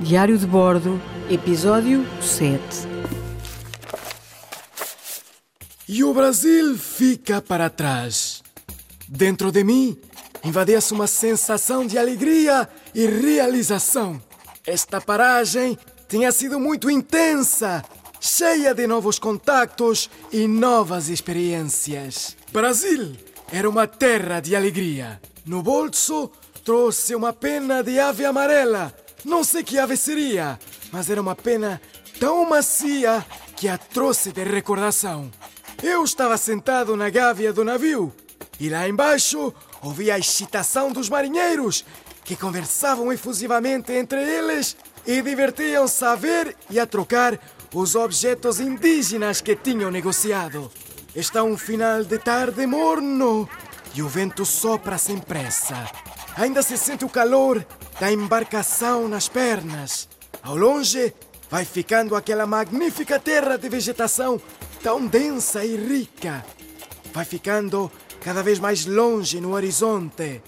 Diário de Bordo, Episódio 7 E o Brasil fica para trás. Dentro de mim, invadia-se uma sensação de alegria e realização. Esta paragem tinha sido muito intensa, cheia de novos contactos e novas experiências. Brasil era uma terra de alegria. No bolso, trouxe uma pena de ave amarela. Não sei que ave seria, mas era uma pena tão macia que a trouxe de recordação. Eu estava sentado na gávea do navio e lá embaixo ouvia a excitação dos marinheiros que conversavam efusivamente entre eles e divertiam-se a ver e a trocar os objetos indígenas que tinham negociado. Está um final de tarde morno e o vento sopra sem pressa. Ainda se sente o calor da embarcação nas pernas. Ao longe, vai ficando aquela magnífica terra de vegetação tão densa e rica. Vai ficando cada vez mais longe no horizonte.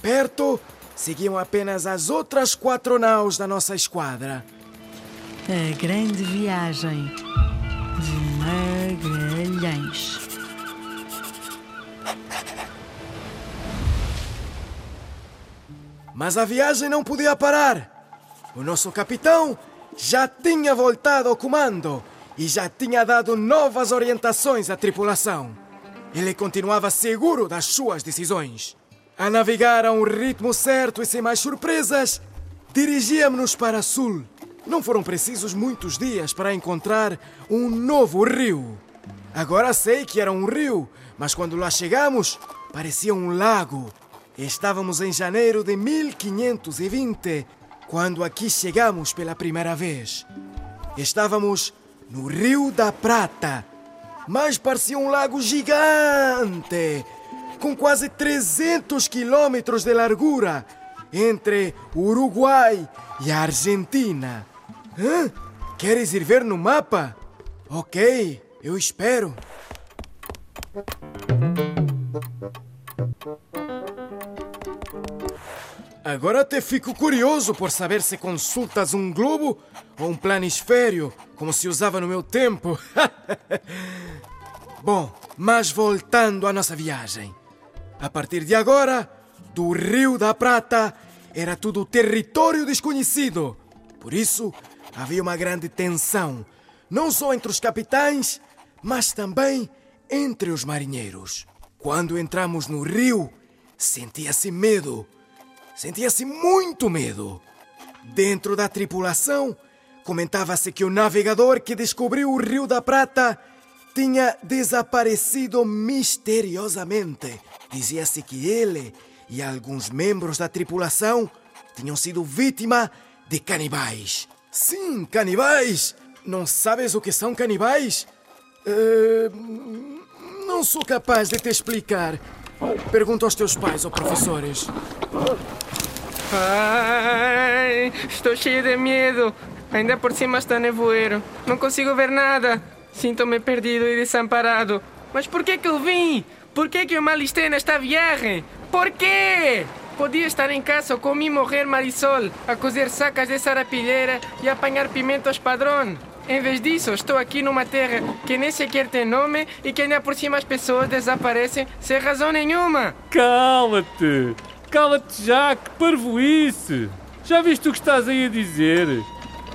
Perto, seguiam apenas as outras quatro naus da nossa esquadra. A Grande Viagem de Magalhães. Mas a viagem não podia parar. O nosso capitão já tinha voltado ao comando e já tinha dado novas orientações à tripulação. Ele continuava seguro das suas decisões. A navegar a um ritmo certo e sem mais surpresas, dirigíamos-nos para sul. Não foram precisos muitos dias para encontrar um novo rio. Agora sei que era um rio, mas quando lá chegamos, parecia um lago. Estávamos em janeiro de 1520, quando aqui chegamos pela primeira vez. Estávamos no Rio da Prata, mas parecia um lago gigante, com quase 300 quilômetros de largura entre o Uruguai e a Argentina. Hã? Queres ir ver no mapa? Ok, eu espero. Agora até fico curioso por saber se consultas um globo ou um planisfério, como se usava no meu tempo. Bom, mas voltando à nossa viagem. A partir de agora, do Rio da Prata era tudo território desconhecido. Por isso, havia uma grande tensão, não só entre os capitães, mas também entre os marinheiros. Quando entramos no rio, sentia-se medo. Sentia-se muito medo. Dentro da tripulação, comentava-se que o navegador que descobriu o Rio da Prata tinha desaparecido misteriosamente. Dizia-se que ele e alguns membros da tripulação tinham sido vítima de canibais. Sim, canibais! Não sabes o que são canibais? Eh, não sou capaz de te explicar. Pergunta aos teus pais ou professores. Ai, estou cheio de medo. Ainda por cima está nevoeiro. Não consigo ver nada. Sinto-me perdido e desamparado. Mas por que que eu vim? Por que que eu me alistei nesta viagem? Por quê? Podia estar em casa com mi morrer Marisol, a cozer sacas de sarapilheira e apanhar pimentos padrão. Em vez disso, estou aqui numa terra que nem sequer tem nome e que ainda por cima as pessoas desaparecem sem razão nenhuma. Cala-te! Cala-te já, que parvoíce! Já viste o que estás aí a dizer?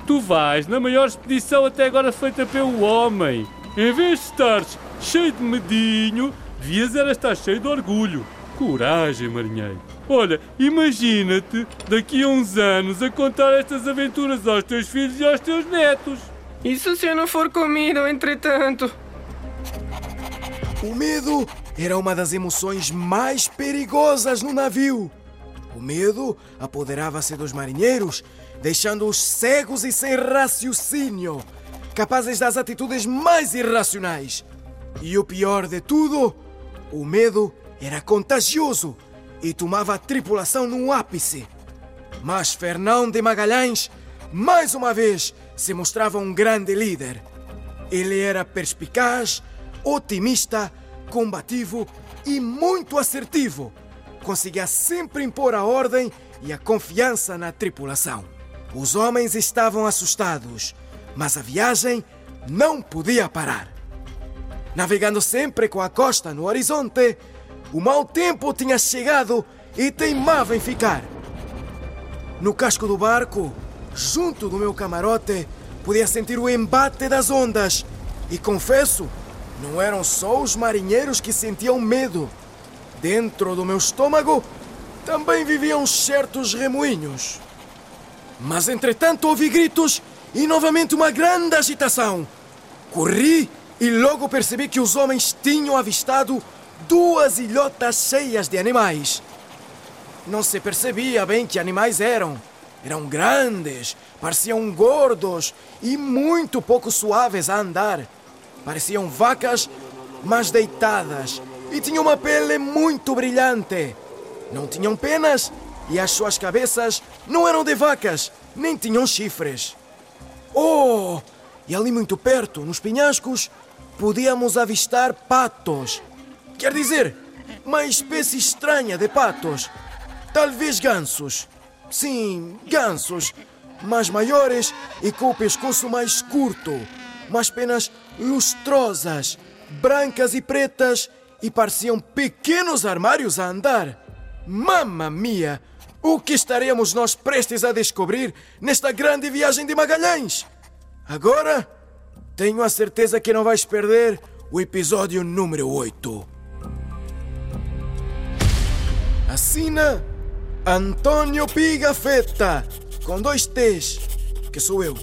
Tu vais na maior expedição até agora feita pelo homem. Em vez de estares cheio de medinho, devias era estar cheio de orgulho. Coragem, marinheiro. Olha, imagina-te daqui a uns anos a contar estas aventuras aos teus filhos e aos teus netos. Isso se eu não for comido, entretanto. O medo era uma das emoções mais perigosas no navio. O medo apoderava-se dos marinheiros, deixando-os cegos e sem raciocínio, capazes das atitudes mais irracionais. E o pior de tudo, o medo era contagioso e tomava a tripulação num ápice. Mas Fernão de Magalhães, mais uma vez, se mostrava um grande líder. Ele era perspicaz, otimista, combativo e muito assertivo. Conseguia sempre impor a ordem e a confiança na tripulação. Os homens estavam assustados, mas a viagem não podia parar. Navegando sempre com a costa no horizonte, o mau tempo tinha chegado e teimava em ficar. No casco do barco, junto do meu camarote, podia sentir o embate das ondas. E confesso, não eram só os marinheiros que sentiam medo. Dentro do meu estômago também viviam certos remoinhos. Mas entretanto ouvi gritos e novamente uma grande agitação. Corri e logo percebi que os homens tinham avistado duas ilhotas cheias de animais. Não se percebia bem que animais eram. Eram grandes, pareciam gordos e muito pouco suaves a andar. Pareciam vacas, mas deitadas, e tinham uma pele muito brilhante. Não tinham penas e as suas cabeças não eram de vacas, nem tinham chifres. Oh! E ali muito perto, nos penhascos, podíamos avistar patos. Quer dizer, uma espécie estranha de patos. Talvez gansos. Sim, gansos. Mas maiores e com o pescoço mais curto. Umas penas lustrosas, brancas e pretas e pareciam pequenos armários a andar. Mamma mia! O que estaremos nós prestes a descobrir nesta grande viagem de Magalhães? Agora, tenho a certeza que não vais perder o episódio número 8. Assina Antônio Pigafetta, com dois T's, que sou eu.